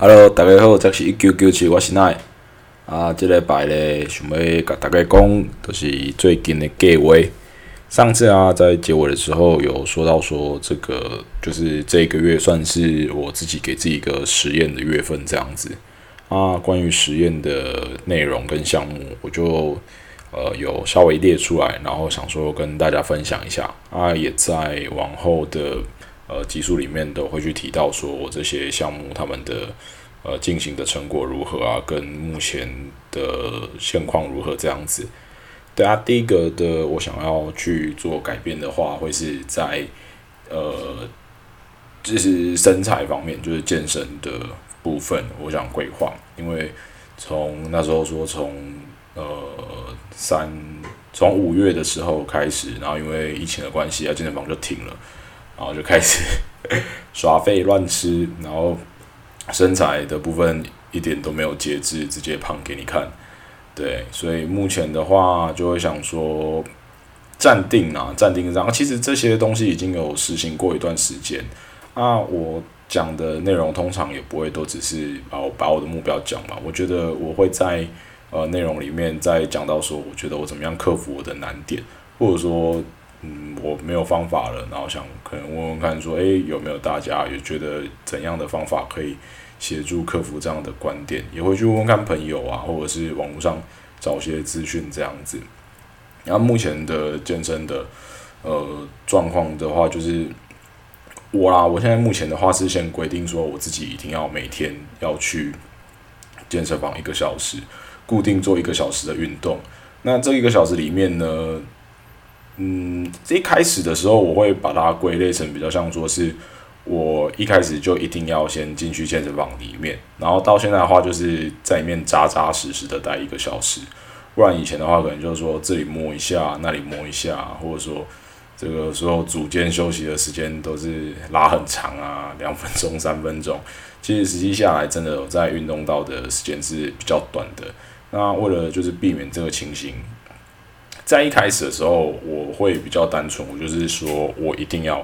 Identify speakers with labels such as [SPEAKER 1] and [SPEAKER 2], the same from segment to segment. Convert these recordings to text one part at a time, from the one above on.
[SPEAKER 1] Hello，大家好，这是一九九七，我是奈。啊，这礼拜咧，想要甲大家讲，就是最近的计划。上次啊，在结尾的时候有说到说，这个就是这个月算是我自己给自己一个实验的月份，这样子。啊，关于实验的内容跟项目，我就呃有稍微列出来，然后想说跟大家分享一下。啊，也在往后的。呃，技术里面都会去提到说，我这些项目他们的呃进行的成果如何啊，跟目前的现况如何这样子。对啊，第一个的我想要去做改变的话，会是在呃，就是身材方面，就是健身的部分，我想规划。因为从那时候说，从呃三从五月的时候开始，然后因为疫情的关系啊，健身房就停了。然后就开始 耍废乱吃，然后身材的部分一点都没有节制，直接胖给你看。对，所以目前的话就会想说暂定啊，暂定这样。其实这些东西已经有实行过一段时间。那我讲的内容通常也不会都只是把我把我的目标讲嘛。我觉得我会在呃内容里面再讲到说，我觉得我怎么样克服我的难点，或者说。嗯，我没有方法了，然后想可能问问看，说，诶，有没有大家也觉得怎样的方法可以协助克服这样的观点？也会去问问看朋友啊，或者是网络上找些资讯这样子。然后目前的健身的呃状况的话，就是我啦，我现在目前的话是先规定说，我自己一定要每天要去健身房一个小时，固定做一个小时的运动。那这一个小时里面呢？嗯，一开始的时候，我会把它归类成比较像说是，我一开始就一定要先进去健身房里面，然后到现在的话，就是在里面扎扎实实的待一个小时，不然以前的话，可能就是说这里摸一下，那里摸一下，或者说这个时候组间休息的时间都是拉很长啊，两分钟、三分钟，其实实际下来，真的有在运动到的时间是比较短的。那为了就是避免这个情形。在一开始的时候，我会比较单纯，我就是说我一定要，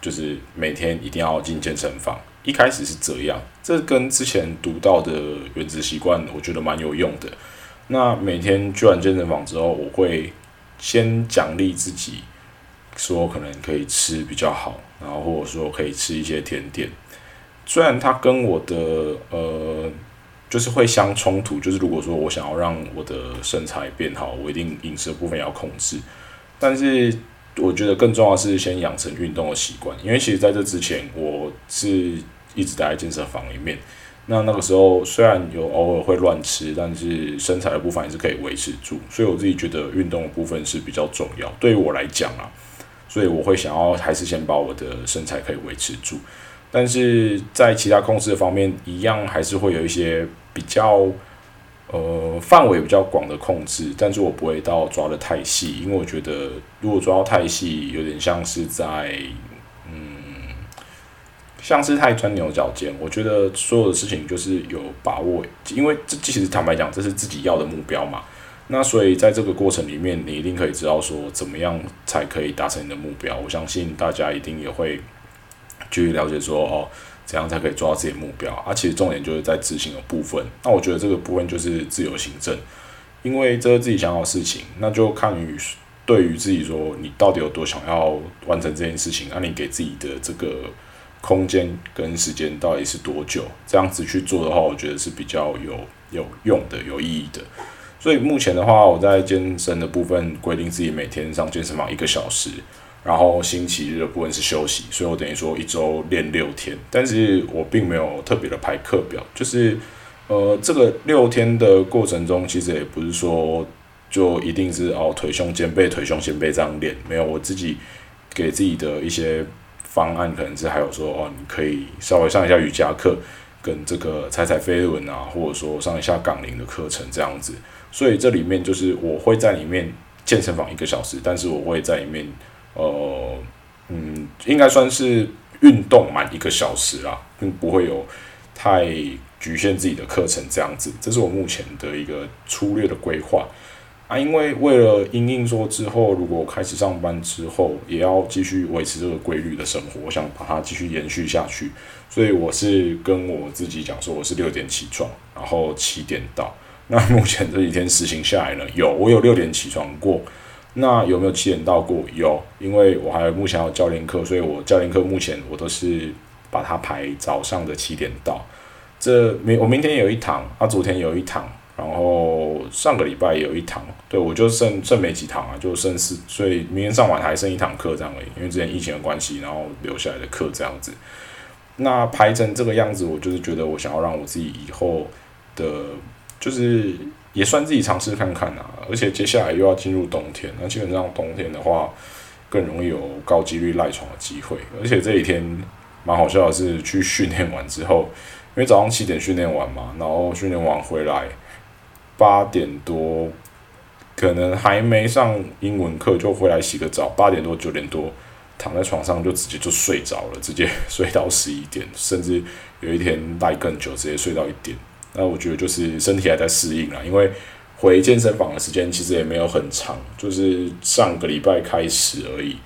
[SPEAKER 1] 就是每天一定要进健身房。一开始是这样，这跟之前读到的原子习惯，我觉得蛮有用的。那每天去完健身房之后，我会先奖励自己，说可能可以吃比较好，然后或者说可以吃一些甜点。虽然它跟我的呃。就是会相冲突，就是如果说我想要让我的身材变好，我一定饮食的部分要控制。但是我觉得更重要的是先养成运动的习惯，因为其实在这之前我是一直待在健身房里面。那那个时候虽然有偶尔会乱吃，但是身材的部分还是可以维持住。所以我自己觉得运动的部分是比较重要，对于我来讲啊，所以我会想要还是先把我的身材可以维持住。但是在其他控制的方面，一样还是会有一些。比较呃范围比较广的控制，但是我不会到抓的太细，因为我觉得如果抓到太细，有点像是在嗯，像是太钻牛角尖。我觉得所有的事情就是有把握，因为这其实坦白讲，这是自己要的目标嘛。那所以在这个过程里面，你一定可以知道说怎么样才可以达成你的目标。我相信大家一定也会去了解说哦。怎样才可以做到自己的目标？啊，其实重点就是在执行的部分。那我觉得这个部分就是自由行政，因为这是自己想要的事情，那就看于对于自己说，你到底有多想要完成这件事情？那你给自己的这个空间跟时间到底是多久？这样子去做的话，我觉得是比较有有用的、有意义的。所以目前的话，我在健身的部分规定自己每天上健身房一个小时。然后星期日的部分是休息，所以我等于说一周练六天，但是我并没有特别的排课表，就是呃这个六天的过程中，其实也不是说就一定是哦腿胸肩背腿胸肩背这样练，没有我自己给自己的一些方案，可能是还有说哦你可以稍微上一下瑜伽课，跟这个踩踩飞轮啊，或者说上一下杠铃的课程这样子，所以这里面就是我会在里面健身房一个小时，但是我会在里面。呃，嗯，应该算是运动满一个小时啦，并不会有太局限自己的课程这样子。这是我目前的一个粗略的规划。啊，因为为了因应说之后如果开始上班之后，也要继续维持这个规律的生活，我想把它继续延续下去，所以我是跟我自己讲说，我是六点起床，然后七点到。那目前这几天实行下来呢，有我有六点起床过，那有没有七点到过？有，因为我还目前有教练课，所以我教练课目前我都是把它排早上的七点到。这明我明天有一堂，啊，昨天有一堂。然后上个礼拜有一堂，对我就剩剩没几堂啊，就剩四，所以明天上完还剩一堂课这样而已。因为之前疫情的关系，然后留下来的课这样子。那排成这个样子，我就是觉得我想要让我自己以后的，就是也算自己尝试看看啊。而且接下来又要进入冬天，那基本上冬天的话，更容易有高几率赖床的机会。而且这几天蛮好笑的是，去训练完之后，因为早上七点训练完嘛，然后训练完回来。八点多，可能还没上英文课就回来洗个澡。八点多九点多，躺在床上就直接就睡着了，直接 睡到十一点，甚至有一天赖更久，直接睡到一点。那我觉得就是身体还在适应啦，因为回健身房的时间其实也没有很长，就是上个礼拜开始而已。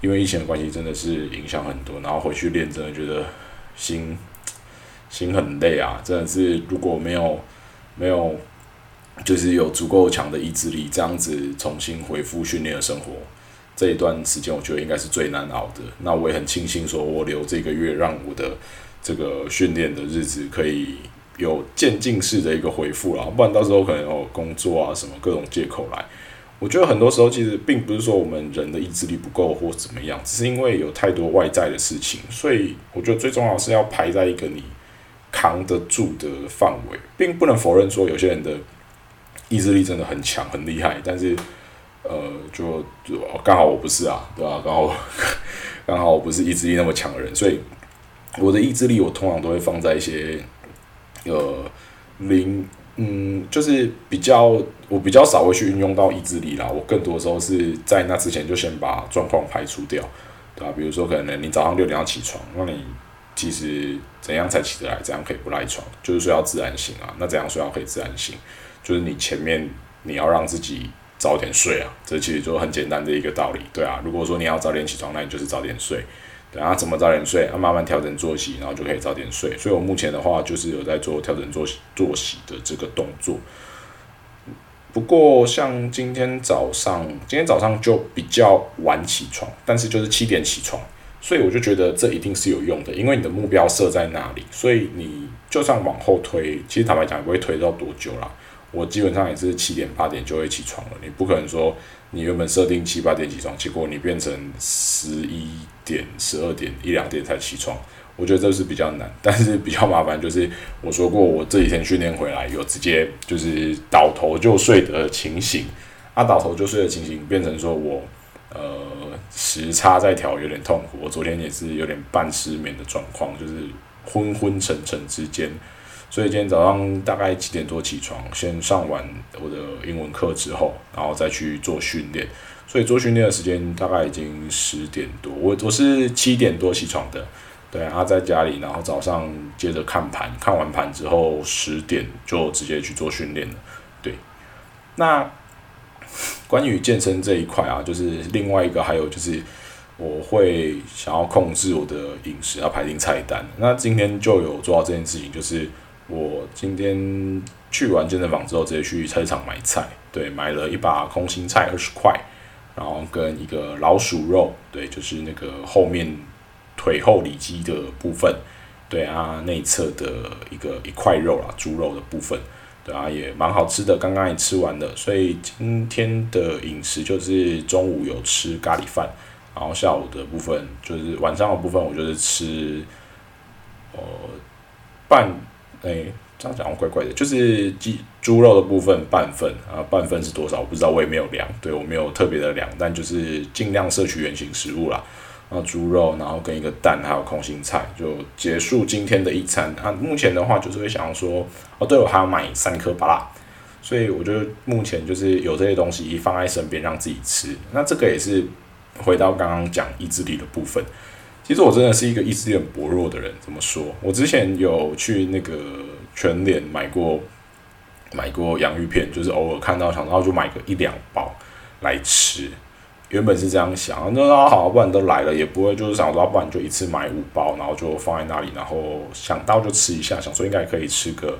[SPEAKER 1] 因为疫情的关系，真的是影响很多。然后回去练，真的觉得心心很累啊！真的是如果没有没有。就是有足够强的意志力，这样子重新恢复训练的生活，这一段时间我觉得应该是最难熬的。那我也很庆幸，说我留这个月，让我的这个训练的日子可以有渐进式的一个回复啦，不然到时候可能有工作啊什么各种借口来。我觉得很多时候其实并不是说我们人的意志力不够或怎么样，只是因为有太多外在的事情，所以我觉得最重要是要排在一个你扛得住的范围，并不能否认说有些人的。意志力真的很强，很厉害，但是，呃，就就刚好我不是啊，对吧？刚好刚好我不是意志力那么强的人，所以我的意志力我通常都会放在一些呃零嗯，就是比较我比较少会去运用到意志力啦。我更多时候是在那之前就先把状况排除掉，对吧？比如说可能你早上六点要起床，那你其实怎样才起得来？怎样可以不赖床？就是说要自然醒啊。那怎样睡要可以自然醒？就是你前面你要让自己早点睡啊，这其实就很简单的一个道理，对啊。如果说你要早点起床，那你就是早点睡，对啊。怎么早点睡？啊慢慢调整作息，然后就可以早点睡。所以我目前的话，就是有在做调整作息作息的这个动作。不过像今天早上，今天早上就比较晚起床，但是就是七点起床，所以我就觉得这一定是有用的，因为你的目标设在那里，所以你就算往后推，其实坦白讲也不会推到多久啦。我基本上也是七点八点就会起床了，你不可能说你原本设定七八点起床，结果你变成十一点、十二点、一两点才起床，我觉得这是比较难，但是比较麻烦就是我说过，我这几天训练回来有直接就是倒头就睡的情形，啊，倒头就睡的情形变成说我呃时差在调有点痛苦，我昨天也是有点半失眠的状况，就是昏昏沉沉之间。所以今天早上大概七点多起床，先上完我的英文课之后，然后再去做训练。所以做训练的时间大概已经十点多，我我是七点多起床的，对，然后在家里，然后早上接着看盘，看完盘之后十点就直接去做训练了。对，那 关于健身这一块啊，就是另外一个还有就是我会想要控制我的饮食，要排定菜单。那今天就有做到这件事情，就是。我今天去完健身房之后，直接去菜市场买菜，对，买了一把空心菜二十块，然后跟一个老鼠肉，对，就是那个后面腿后里肌的部分，对啊，内侧的一个一块肉啦，猪肉的部分，对啊，也蛮好吃的，刚刚也吃完了，所以今天的饮食就是中午有吃咖喱饭，然后下午的部分就是晚上的部分，我就是吃，呃，半。哎，这样讲怪怪的，就是鸡猪肉的部分半份啊，半份是多少？我不知道，我也没有量，对我没有特别的量，但就是尽量摄取原形食物啦。然后猪肉，然后跟一个蛋，还有空心菜，就结束今天的一餐。啊，目前的话就是会想要说，哦，对我还要买三颗巴拉，所以我觉得目前就是有这些东西放在身边让自己吃。那这个也是回到刚刚讲意志力的部分。其实我真的是一个意志力很薄弱的人。怎么说？我之前有去那个全脸买过买过洋芋片，就是偶尔看到想到就买个一两包来吃。原本是这样想，那好，不然都来了，也不会就是想说，不然就一次买五包，然后就放在那里，然后想到就吃一下，想说应该可以吃个，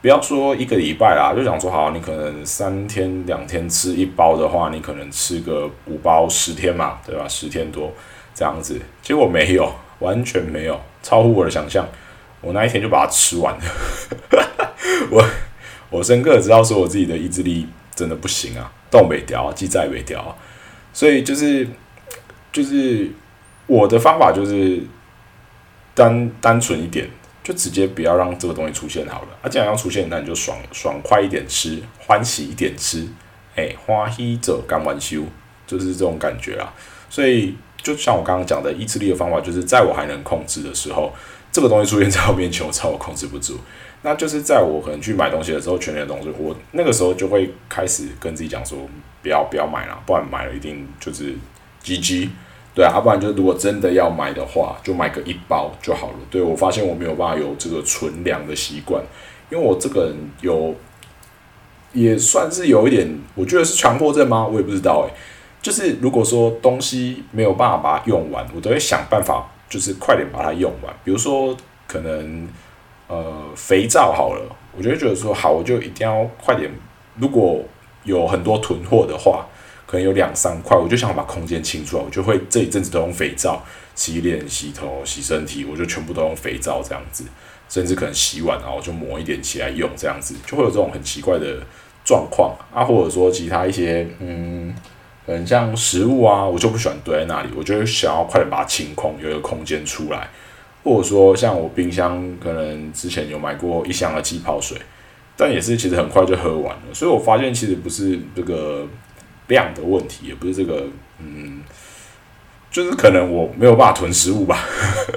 [SPEAKER 1] 不要说一个礼拜啦，就想说好，你可能三天两天吃一包的话，你可能吃个五包十天嘛，对吧？十天多这样子，结果没有，完全没有，超乎我的想象，我那一天就把它吃完了，我我深刻知道说我自己的意志力真的不行啊，动没掉啊，记在没掉啊。所以就是就是我的方法就是单单纯一点，就直接不要让这个东西出现好了。啊，既然要出现，那你就爽爽快一点吃，欢喜一点吃。哎，花喜者干完休，就是这种感觉啊。所以就像我刚刚讲的，意志力的方法，就是在我还能控制的时候，这个东西出现在我面前，我操，我控制不住。那就是在我可能去买东西的时候，全年的东西，我那个时候就会开始跟自己讲说。不要不要买了，不然买了一定就是 GG，对啊，不然就是如果真的要买的话，就买个一包就好了。对我发现我没有办法有这个存粮的习惯，因为我这个人有也算是有一点，我觉得是强迫症吗？我也不知道诶。就是如果说东西没有办法把它用完，我都会想办法，就是快点把它用完。比如说可能呃肥皂好了，我就会觉得说好，我就一定要快点，如果。有很多囤货的话，可能有两三块，我就想把空间清出来，我就会这一阵子都用肥皂洗脸、洗头、洗身体，我就全部都用肥皂这样子，甚至可能洗碗然后就抹一点起来用这样子，就会有这种很奇怪的状况啊，或者说其他一些嗯，可能像食物啊，我就不喜欢堆在那里，我就想要快点把它清空，有一个空间出来，或者说像我冰箱可能之前有买过一箱的气泡水。但也是，其实很快就喝完了，所以我发现其实不是这个量的问题，也不是这个，嗯，就是可能我没有办法囤食物吧。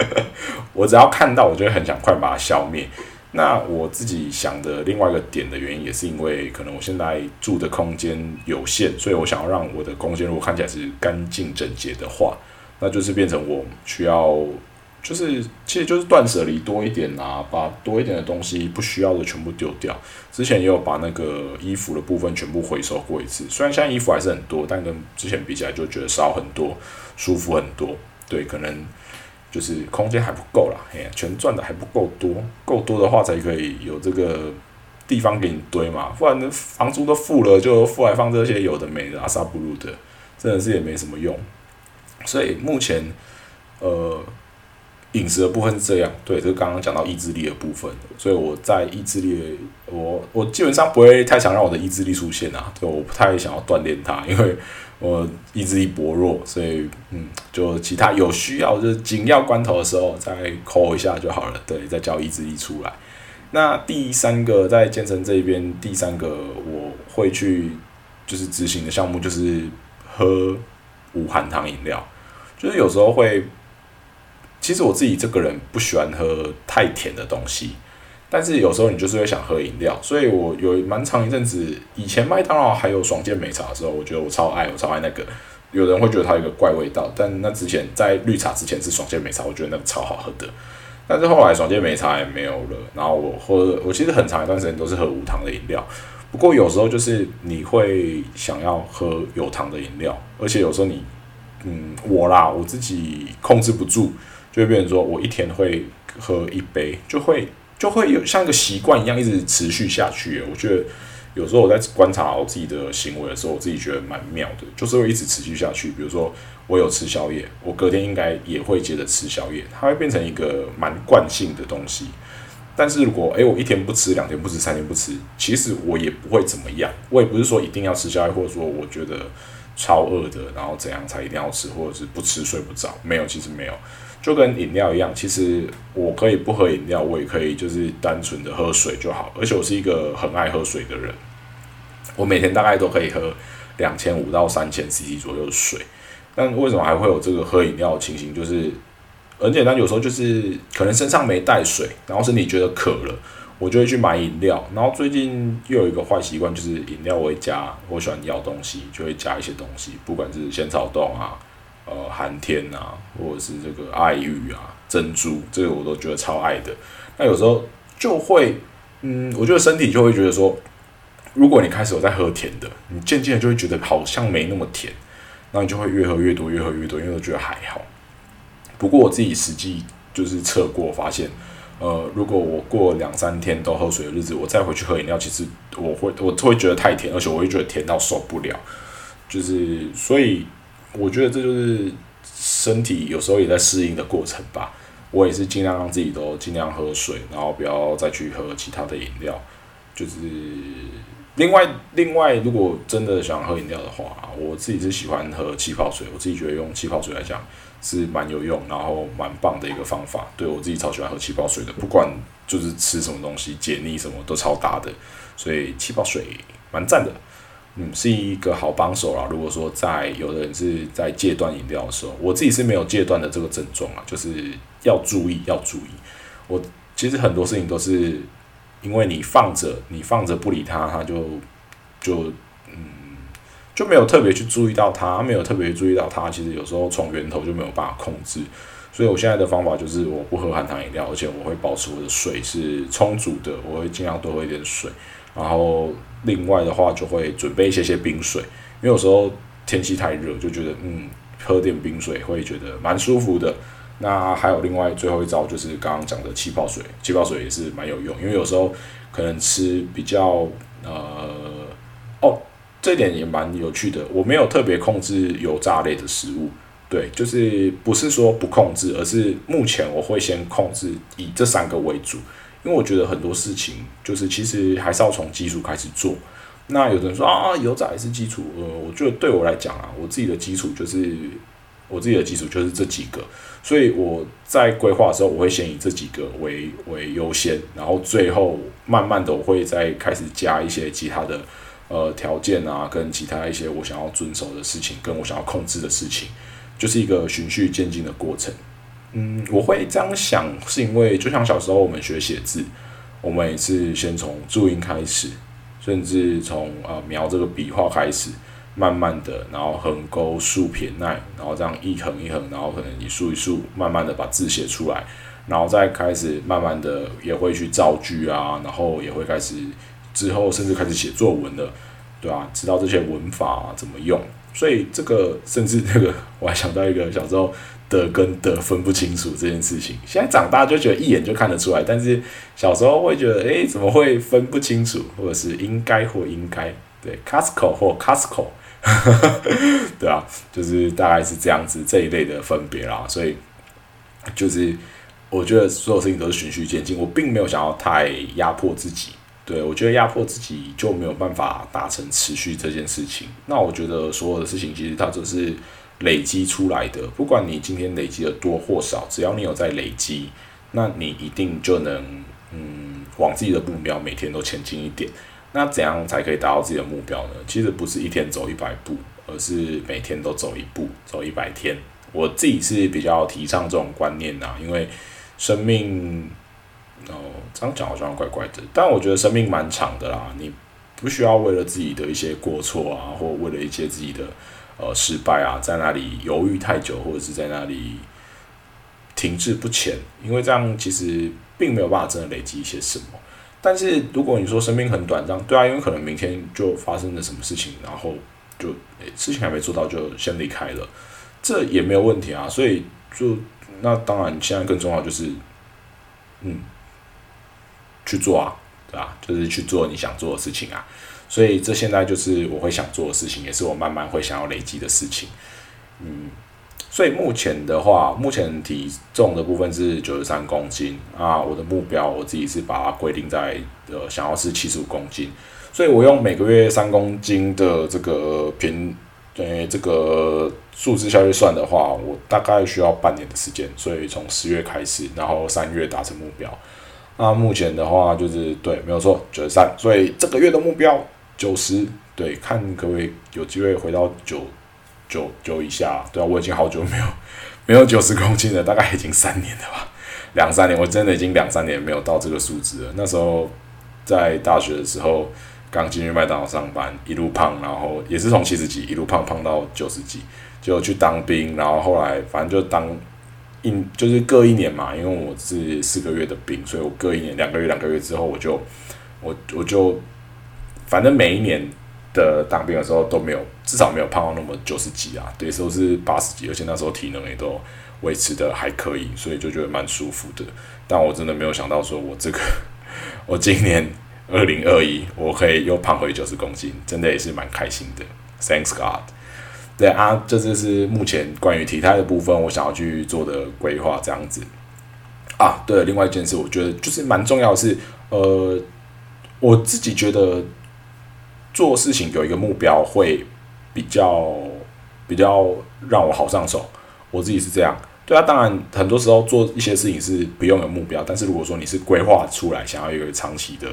[SPEAKER 1] 我只要看到，我就会很想快把它消灭。那我自己想的另外一个点的原因，也是因为可能我现在住的空间有限，所以我想要让我的空间如果看起来是干净整洁的话，那就是变成我需要。就是，其实就是断舍离多一点啊，把多一点的东西不需要的全部丢掉。之前也有把那个衣服的部分全部回收过一次，虽然现在衣服还是很多，但跟之前比起来就觉得少很多，舒服很多。对，可能就是空间还不够啦，嘿，全赚的还不够多，够多的话才可以有这个地方给你堆嘛，不然房租都付了，就付来放这些有的没的阿萨布鲁的，真的是也没什么用。所以目前，呃。饮食的部分是这样，对，这是刚刚讲到意志力的部分，所以我在意志力，我我基本上不会太想让我的意志力出现啊，对，我不太想要锻炼它，因为我意志力薄弱，所以嗯，就其他有需要就是紧要关头的时候再抠一下就好了，对，再叫意志力出来。那第三个在健身这边，第三个我会去就是执行的项目就是喝无含糖饮料，就是有时候会。其实我自己这个人不喜欢喝太甜的东西，但是有时候你就是会想喝饮料，所以我有蛮长一阵子，以前麦当劳还有爽健美茶的时候，我觉得我超爱，我超爱那个。有人会觉得它有一个怪味道，但那之前在绿茶之前是爽健美茶，我觉得那个超好喝的。但是后来爽健美茶也没有了，然后我喝，我其实很长一段时间都是喝无糖的饮料。不过有时候就是你会想要喝有糖的饮料，而且有时候你，嗯，我啦，我自己控制不住。就会变成说，我一天会喝一杯，就会就会有像一个习惯一样，一直持续下去。我觉得有时候我在观察我自己的行为的时候，我自己觉得蛮妙的，就是会一直持续下去。比如说我有吃宵夜，我隔天应该也会接着吃宵夜，它会变成一个蛮惯性的东西。但是如果诶我一天不吃，两天不吃，三天不吃，其实我也不会怎么样。我也不是说一定要吃宵夜，或者说我觉得超饿的，然后怎样才一定要吃，或者是不吃睡不着。没有，其实没有。就跟饮料一样，其实我可以不喝饮料，我也可以就是单纯的喝水就好。而且我是一个很爱喝水的人，我每天大概都可以喝两千五到三千 CC 左右的水。但为什么还会有这个喝饮料的情形？就是很简单，有时候就是可能身上没带水，然后身体觉得渴了，我就会去买饮料。然后最近又有一个坏习惯，就是饮料我会加，我喜欢咬东西，就会加一些东西，不管是仙草冻啊。呃，寒天啊，或者是这个爱玉啊，珍珠，这个我都觉得超爱的。那有时候就会，嗯，我觉得身体就会觉得说，如果你开始有在喝甜的，你渐渐的就会觉得好像没那么甜，那你就会越喝越多，越喝越多，因为我觉得还好。不过我自己实际就是测过，发现，呃，如果我过两三天都喝水的日子，我再回去喝饮料，其实我会我会觉得太甜，而且我会觉得甜到受不了。就是所以，我觉得这就是身体有时候也在适应的过程吧。我也是尽量让自己都尽量喝水，然后不要再去喝其他的饮料。就是另外另外，如果真的想喝饮料的话，我自己是喜欢喝气泡水。我自己觉得用气泡水来讲是蛮有用，然后蛮棒的一个方法。对我自己超喜欢喝气泡水的，不管就是吃什么东西解腻什么都超搭的，所以气泡水蛮赞的。嗯，是一个好帮手啦。如果说在有的人是在戒断饮料的时候，我自己是没有戒断的这个症状啊，就是要注意，要注意。我其实很多事情都是因为你放着，你放着不理它，它就就嗯就没有特别去注意到它，没有特别注意到它。其实有时候从源头就没有办法控制。所以我现在的方法就是我不喝含糖饮料，而且我会保持我的水是充足的，我会尽量多喝一点水，然后。另外的话，就会准备一些些冰水，因为有时候天气太热，就觉得嗯，喝点冰水会觉得蛮舒服的。那还有另外最后一招，就是刚刚讲的气泡水，气泡水也是蛮有用，因为有时候可能吃比较呃，哦，这点也蛮有趣的。我没有特别控制油炸类的食物，对，就是不是说不控制，而是目前我会先控制以这三个为主。因为我觉得很多事情就是其实还是要从基础开始做。那有的人说啊，油炸也是基础。呃，我觉得对我来讲啊，我自己的基础就是我自己的基础就是这几个。所以我在规划的时候，我会先以这几个为为优先，然后最后慢慢的我会再开始加一些其他的呃条件啊，跟其他一些我想要遵守的事情，跟我想要控制的事情，就是一个循序渐进的过程。嗯，我会这样想，是因为就像小时候我们学写字，我们也是先从注音开始，甚至从呃描这个笔画开始，慢慢的，然后横勾竖撇捺，然后这样一横一横，然后可能一竖一竖，慢慢的把字写出来，然后再开始慢慢的也会去造句啊，然后也会开始之后甚至开始写作文了，对吧？知道这些文法怎么用，所以这个甚至这个 我还想到一个小时候。的跟的分不清楚这件事情，现在长大就觉得一眼就看得出来，但是小时候会觉得，哎，怎么会分不清楚，或者是应该或应该，对，Costco 或 Costco，对啊，就是大概是这样子这一类的分别啦。所以就是我觉得所有事情都是循序渐进，我并没有想要太压迫自己，对我觉得压迫自己就没有办法达成持续这件事情。那我觉得所有的事情其实它只是。累积出来的，不管你今天累积的多或少，只要你有在累积，那你一定就能嗯往自己的目标每天都前进一点。那怎样才可以达到自己的目标呢？其实不是一天走一百步，而是每天都走一步，走一百天。我自己是比较提倡这种观念呐，因为生命哦这样讲好像怪怪的，但我觉得生命蛮长的啦，你不需要为了自己的一些过错啊，或为了一些自己的。呃，失败啊，在那里犹豫太久，或者是在那里停滞不前，因为这样其实并没有办法真的累积一些什么。但是如果你说生命很短，暂对啊，因为可能明天就发生了什么事情，然后就事情还没做到就先离开了，这也没有问题啊。所以就那当然现在更重要就是，嗯，去做啊，对吧？就是去做你想做的事情啊。所以这现在就是我会想做的事情，也是我慢慢会想要累积的事情。嗯，所以目前的话，目前体重的部分是九十三公斤啊。我的目标我自己是把它规定在呃想要是七十五公斤。所以我用每个月三公斤的这个平呃这个数字下去算的话，我大概需要半年的时间。所以从十月开始，然后三月达成目标。那目前的话就是对，没有错，九十三。所以这个月的目标。九十，对，看可不可以有机会回到九九九以下，对啊，我已经好久没有 没有九十公斤了，大概已经三年了吧，两三年，我真的已经两三年没有到这个数字了。那时候在大学的时候，刚进入麦当劳上班，一路胖，然后也是从七十几一路胖胖到九十几，就去当兵，然后后来反正就当一就是各一年嘛，因为我是四个月的兵，所以我各一年两个月两个月之后，我就我我就。反正每一年的当兵的时候都没有，至少没有胖到那么九十几啊，对，都是八十几，而且那时候体能也都维持的还可以，所以就觉得蛮舒服的。但我真的没有想到，说我这个 我今年二零二一，我可以又胖回九十公斤，真的也是蛮开心的。Thanks God。对啊，这就是目前关于体态的部分，我想要去做的规划，这样子。啊，对，另外一件事，我觉得就是蛮重要的是，呃，我自己觉得做事情有一个目标会比较比较让我好上手，我自己是这样。对啊，当然很多时候做一些事情是不用有目标，但是如果说你是规划出来，想要有一个长期的，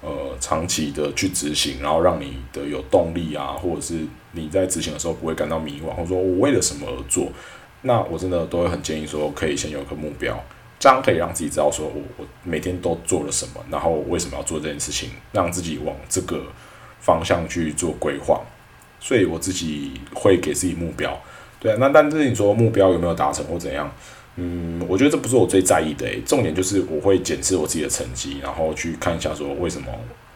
[SPEAKER 1] 呃，长期的去执行，然后让你的有动力啊，或者是你在执行的时候不会感到迷惘，或者说我为了什么而做，那我真的都会很建议说，可以先有个目标。这样可以让自己知道，说我我每天都做了什么，然后我为什么要做这件事情，让自己往这个方向去做规划。所以我自己会给自己目标，对啊。那但是你说目标有没有达成或怎样？嗯，我觉得这不是我最在意的。重点就是我会检视我自己的成绩，然后去看一下说为什么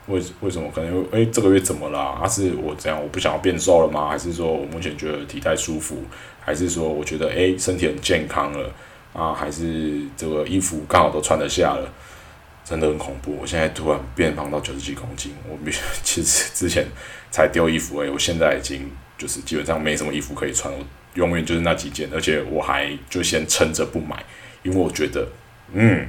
[SPEAKER 1] 为为什么可能诶这个月怎么了？啊是我这样我不想要变瘦了吗？还是说我目前觉得体态舒服？还是说我觉得诶身体很健康了？啊，还是这个衣服刚好都穿得下了，真的很恐怖。我现在突然变胖到九十几公斤，我 其实之前才丢衣服诶，我现在已经就是基本上没什么衣服可以穿，我永远就是那几件，而且我还就先撑着不买，因为我觉得，嗯，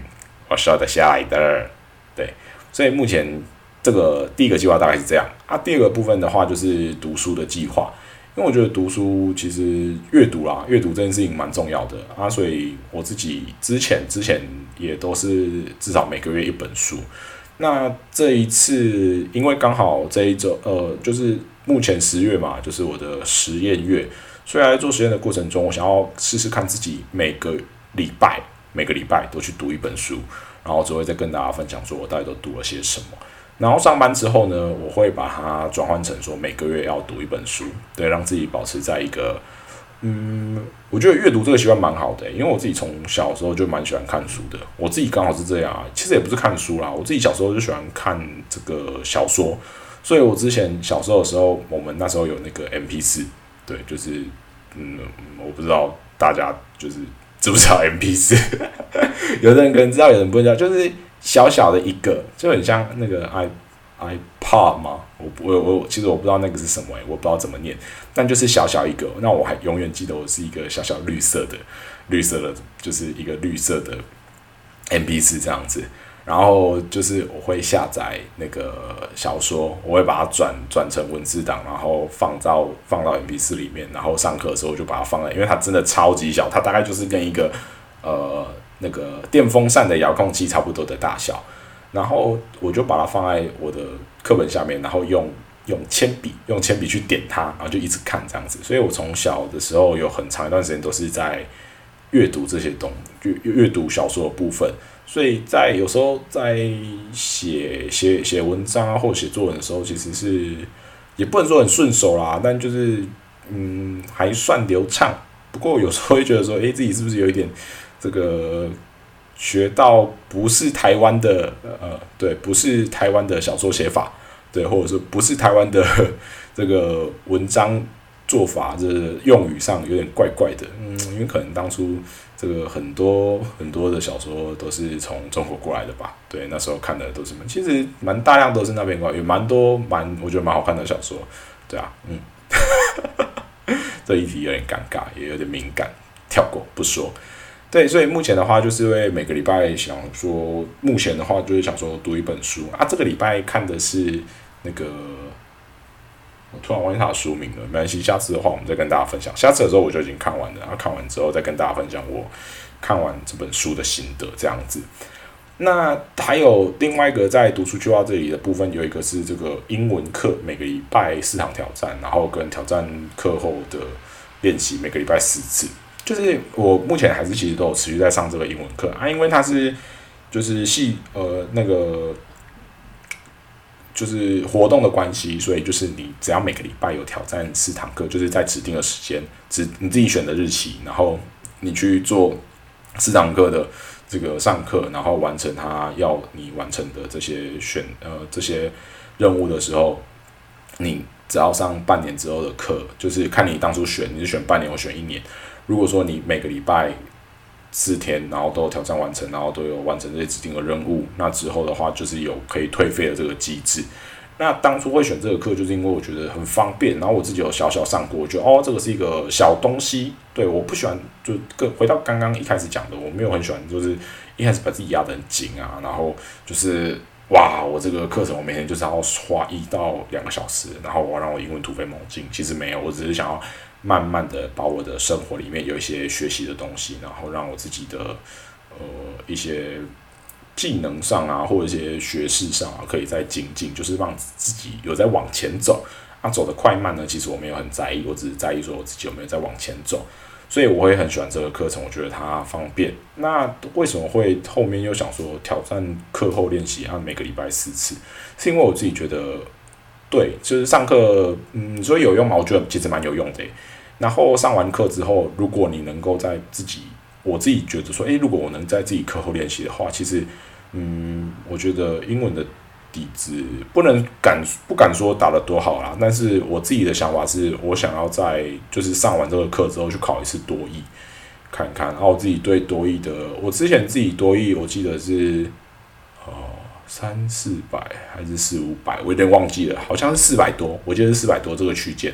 [SPEAKER 1] 我需要得下来的，对，所以目前这个第一个计划大概是这样啊，第二个部分的话就是读书的计划。因为我觉得读书其实阅读啦，阅读这件事情蛮重要的啊，所以我自己之前之前也都是至少每个月一本书。那这一次因为刚好这一周呃，就是目前十月嘛，就是我的实验月，所以在做实验的过程中，我想要试试看自己每个礼拜每个礼拜都去读一本书，然后只会再跟大家分享说我到底都读了些什么。然后上班之后呢，我会把它转换成说每个月要读一本书，对，让自己保持在一个，嗯，我觉得阅读这个习惯蛮好的，因为我自己从小时候就蛮喜欢看书的。我自己刚好是这样啊，其实也不是看书啦，我自己小时候就喜欢看这个小说，所以我之前小时候的时候，我们那时候有那个 M P 四，对，就是嗯，我不知道大家就是知不知道 M P 四，有的人可能知道，有人不知道，就是。小小的一个，就很像那个 i iPod 吗？我我我，其实我不知道那个是什么诶，我不知道怎么念，但就是小小一个。那我还永远记得，我是一个小小绿色的，绿色的，就是一个绿色的 MP 四这样子。然后就是我会下载那个小说，我会把它转转成文字档，然后放到放到 MP 四里面。然后上课的时候就把它放在，因为它真的超级小，它大概就是跟一个呃。那个电风扇的遥控器差不多的大小，然后我就把它放在我的课本下面，然后用用铅笔用铅笔去点它，然后就一直看这样子。所以我从小的时候有很长一段时间都是在阅读这些东阅阅读小说的部分。所以在有时候在写写写文章啊或写作文的时候，其实是也不能说很顺手啦，但就是嗯还算流畅。不过有时候会觉得说，诶，自己是不是有一点。这个学到不是台湾的呃，对，不是台湾的小说写法，对，或者说不是台湾的 这个文章做法，这用语上有点怪怪的，嗯，因为可能当初这个很多很多的小说都是从中国过来的吧，对，那时候看的都是其实蛮大量都是那边过来，有蛮多蛮我觉得蛮好看的小说，对啊，嗯，这一题有点尴尬，也有点敏感，跳过不说。对，所以目前的话，就是因为每个礼拜想说，目前的话就是想说读一本书啊。这个礼拜看的是那个，我突然忘记他的书名了，没关系，下次的话我们再跟大家分享。下次的时候我就已经看完了，然后看完之后再跟大家分享我看完这本书的心得这样子。那还有另外一个在读书计划这里的部分，有一个是这个英文课，每个礼拜四堂挑战，然后跟挑战课后的练习，每个礼拜四次。就是我目前还是其实都有持续在上这个英文课啊，因为它是就是系呃那个就是活动的关系，所以就是你只要每个礼拜有挑战四堂课，就是在指定的时间，指你自己选的日期，然后你去做四堂课的这个上课，然后完成他要你完成的这些选呃这些任务的时候，你只要上半年之后的课，就是看你当初选你是选半年我选一年。如果说你每个礼拜四天，然后都有挑战完成，然后都有完成这些指定的任务，那之后的话就是有可以退费的这个机制。那当初会选这个课，就是因为我觉得很方便，然后我自己有小小上过，我觉得哦，这个是一个小东西。对，我不喜欢，就跟回到刚刚一开始讲的，我没有很喜欢，就是一开始把自己压得很紧啊，然后就是哇，我这个课程我每天就是要花一到两个小时，然后我要让我英文突飞猛进。其实没有，我只是想要慢慢的把我的生活里面有一些学习的东西，然后让我自己的呃一些。技能上啊，或者一些学识上啊，可以再精进，就是让自己有在往前走。啊，走的快慢呢，其实我没有很在意，我只是在意说我自己有没有在往前走。所以我会很喜欢这个课程，我觉得它方便。那为什么会后面又想说挑战课后练习啊？每个礼拜四次，是因为我自己觉得，对，就是上课，嗯，所以有用吗？我觉得其实蛮有用的。然后上完课之后，如果你能够在自己，我自己觉得说，诶，如果我能在自己课后练习的话，其实。嗯，我觉得英文的底子不能敢不敢说打得多好啦，但是我自己的想法是我想要在就是上完这个课之后去考一次多译，看看。然后我自己对多译的，我之前自己多译，我记得是哦三四百还是四五百，我有点忘记了，好像是四百多，我记得是四百多这个区间。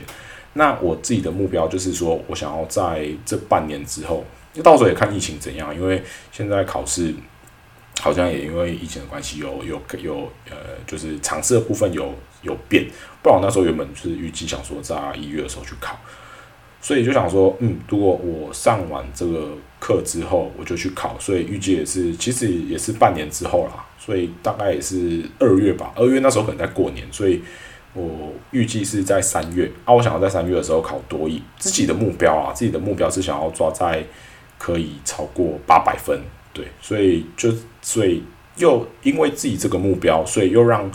[SPEAKER 1] 那我自己的目标就是说我想要在这半年之后，到时候也看疫情怎样，因为现在考试。好像也因为疫情的关系，有有有呃，就是尝试的部分有有变。不然我那时候原本是预计想说在一月的时候去考，所以就想说，嗯，如果我上完这个课之后我就去考，所以预计也是其实也是半年之后啦，所以大概也是二月吧。二月那时候可能在过年，所以我预计是在三月。啊，我想要在三月的时候考多一，自己的目标啊，自己的目标是想要抓在可以超过八百分。对，所以就所以又因为自己这个目标，所以又让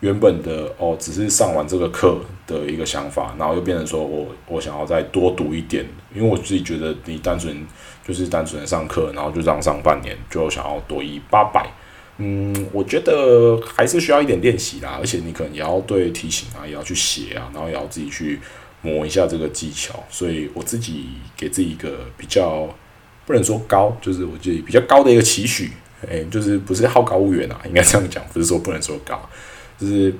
[SPEAKER 1] 原本的哦，只是上完这个课的一个想法，然后又变成说我我想要再多读一点，因为我自己觉得你单纯就是单纯的上课，然后就这样上半年，就想要多一八百，嗯，我觉得还是需要一点练习啦，而且你可能也要对题型啊，也要去写啊，然后也要自己去磨一下这个技巧，所以我自己给自己一个比较。不能说高，就是我觉得比较高的一个期许，哎，就是不是好高骛远啊，应该这样讲，不是说不能说高，就是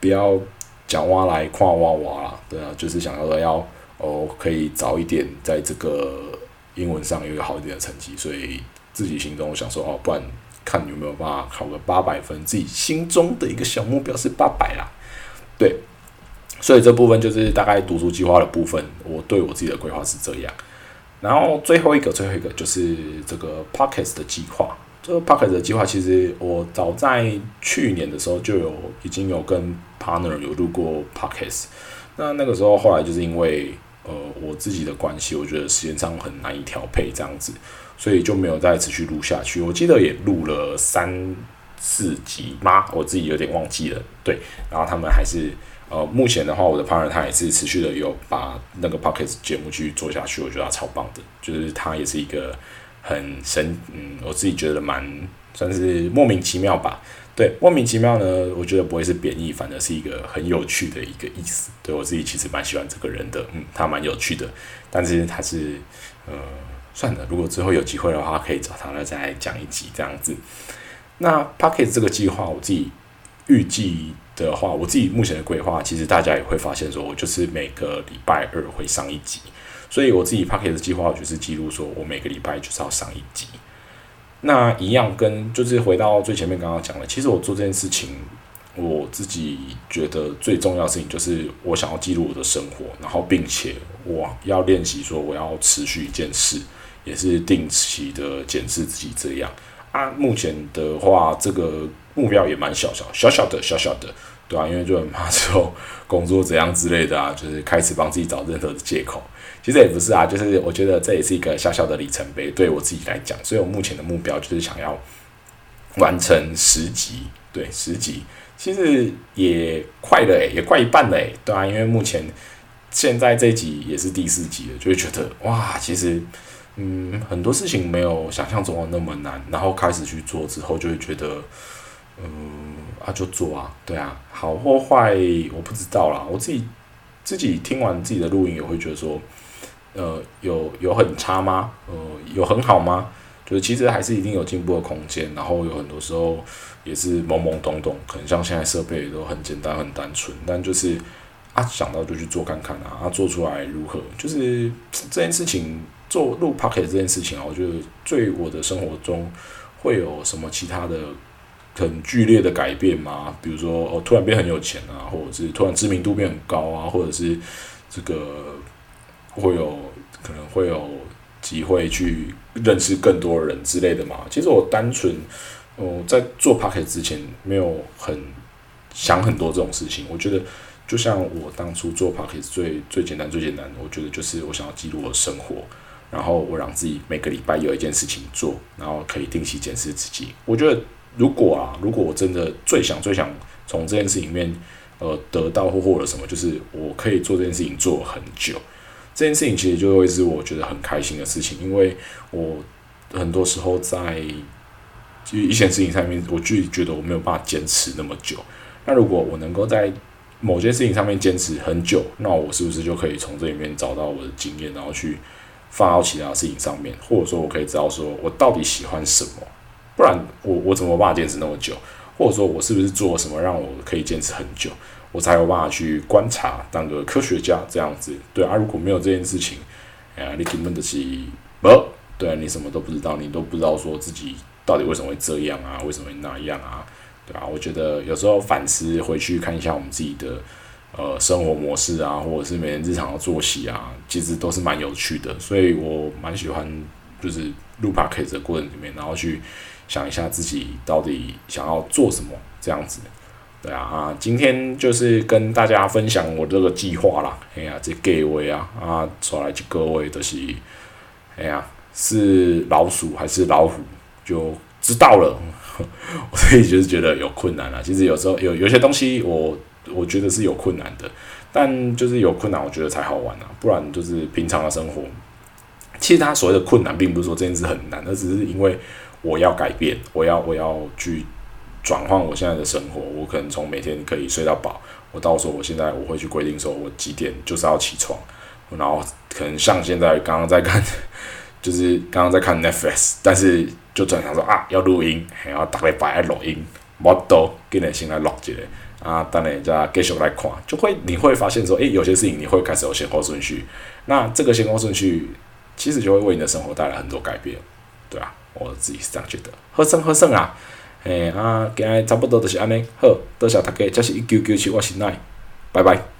[SPEAKER 1] 不要讲挖来夸挖挖啦，对啊，就是想要说要哦，可以早一点在这个英文上有一个好一点的成绩，所以自己心中想说哦，不然看你有没有办法考个八百分，自己心中的一个小目标是八百啦，对，所以这部分就是大概读书计划的部分，我对我自己的规划是这样。然后最后一个，最后一个就是这个 Pockets 的计划。这个 Pockets 的计划，其实我早在去年的时候就有已经有跟 Partner 有录过 Pockets。那那个时候后来就是因为呃我自己的关系，我觉得时间上很难以调配这样子，所以就没有再持续录下去。我记得也录了三四集吗？我自己有点忘记了。对，然后他们还是。呃，目前的话，我的 partner 他也是持续的有把那个 pocket 节目去做下去，我觉得他超棒的，就是他也是一个很神，嗯，我自己觉得蛮算是莫名其妙吧。对，莫名其妙呢，我觉得不会是贬义，反而是一个很有趣的一个意思。对我自己其实蛮喜欢这个人的，嗯，他蛮有趣的，但是他是呃，算了，如果之后有机会的话，可以找他来再讲一集这样子。那 podcast 这个计划，我自己预计。的话，我自己目前的规划，其实大家也会发现，说我就是每个礼拜二会上一集，所以我自己 p a c k e t 的计划我就是记录，说我每个礼拜就是要上一集。那一样跟就是回到最前面刚刚讲的，其实我做这件事情，我自己觉得最重要的事情就是我想要记录我的生活，然后并且我要练习说我要持续一件事，也是定期的检视自己这样。啊，目前的话，这个目标也蛮小小小小的小小的，对吧？因为就很怕之后工作怎样之类的啊，就是开始帮自己找任何的借口。其实也不是啊，就是我觉得这也是一个小小的里程碑，对我自己来讲。所以我目前的目标就是想要完成十集，对，十集，其实也快了诶，也快一半了诶，对啊，因为目前现在这集也是第四集了，就会觉得哇，其实。嗯，很多事情没有想象中的那么难，然后开始去做之后，就会觉得，嗯，啊，就做啊，对啊，好或坏我不知道啦，我自己自己听完自己的录音也会觉得说，呃，有有很差吗？呃，有很好吗？就是其实还是一定有进步的空间，然后有很多时候也是懵懵懂懂，可能像现在设备都很简单很单纯，但就是啊想到就去做看看啊，啊做出来如何？就是这件事情做录 pocket 这件事情啊，我觉得对我的生活中会有什么其他的很剧烈的改变吗？比如说哦突然变很有钱啊，或者是突然知名度变很高啊，或者是这个会有可能会有。机会去认识更多人之类的嘛？其实我单纯，哦，在做 p o c k e t 之前没有很想很多这种事情。我觉得就像我当初做 p o c k e t 最最简单最简单的，我觉得就是我想要记录我的生活，然后我让自己每个礼拜有一件事情做，然后可以定期检视自己。我觉得如果啊，如果我真的最想最想从这件事里面呃得到或获得什么，就是我可以做这件事情做很久。这件事情其实就会是我觉得很开心的事情，因为我很多时候在就一些事情上面，我就觉得我没有办法坚持那么久。那如果我能够在某件事情上面坚持很久，那我是不是就可以从这里面找到我的经验，然后去放到其他事情上面，或者说我可以知道说我到底喜欢什么？不然我我怎么办法坚持那么久？或者说我是不是做什么让我可以坚持很久？我才有办法去观察，当个科学家这样子。对啊，如果没有这件事情，呃，你根本就是不，对啊，你什么都不知道，你都不知道说自己到底为什么会这样啊，为什么会那样啊，对吧？我觉得有时候反思回去看一下我们自己的呃生活模式啊，或者是每天日常的作息啊，其实都是蛮有趣的。所以我蛮喜欢就是录 podcast 的过程里面，然后去想一下自己到底想要做什么这样子。对啊啊，今天就是跟大家分享我这个计划啦。哎呀，这各位啊啊，出来这各位都是，哎呀，是老鼠还是老虎，就知道了。我所以就是觉得有困难啊。其实有时候有有些东西，我我觉得是有困难的，但就是有困难，我觉得才好玩啊。不然就是平常的生活，其实他所谓的困难，并不是说这件事很难，而只是因为我要改变，我要我要去。转换我现在的生活，我可能从每天可以睡到饱，我到时候我现在我会去规定说，我几点就是要起床，然后可能像现在刚刚在看，就是刚刚在看 Netflix，但是就转想说啊要录音，还要打个摆录音，我都给你先来录起来啊，等你再继续来看，就会你会发现说，诶，有些事情你会开始有先后顺序，那这个先后顺序其实就会为你的生活带来很多改变，对啊，我自己是这样觉得，好，算，好算啊！诶啊，今日差不多就是安尼，好，多谢大家，这是一九九七，我是奈，拜拜。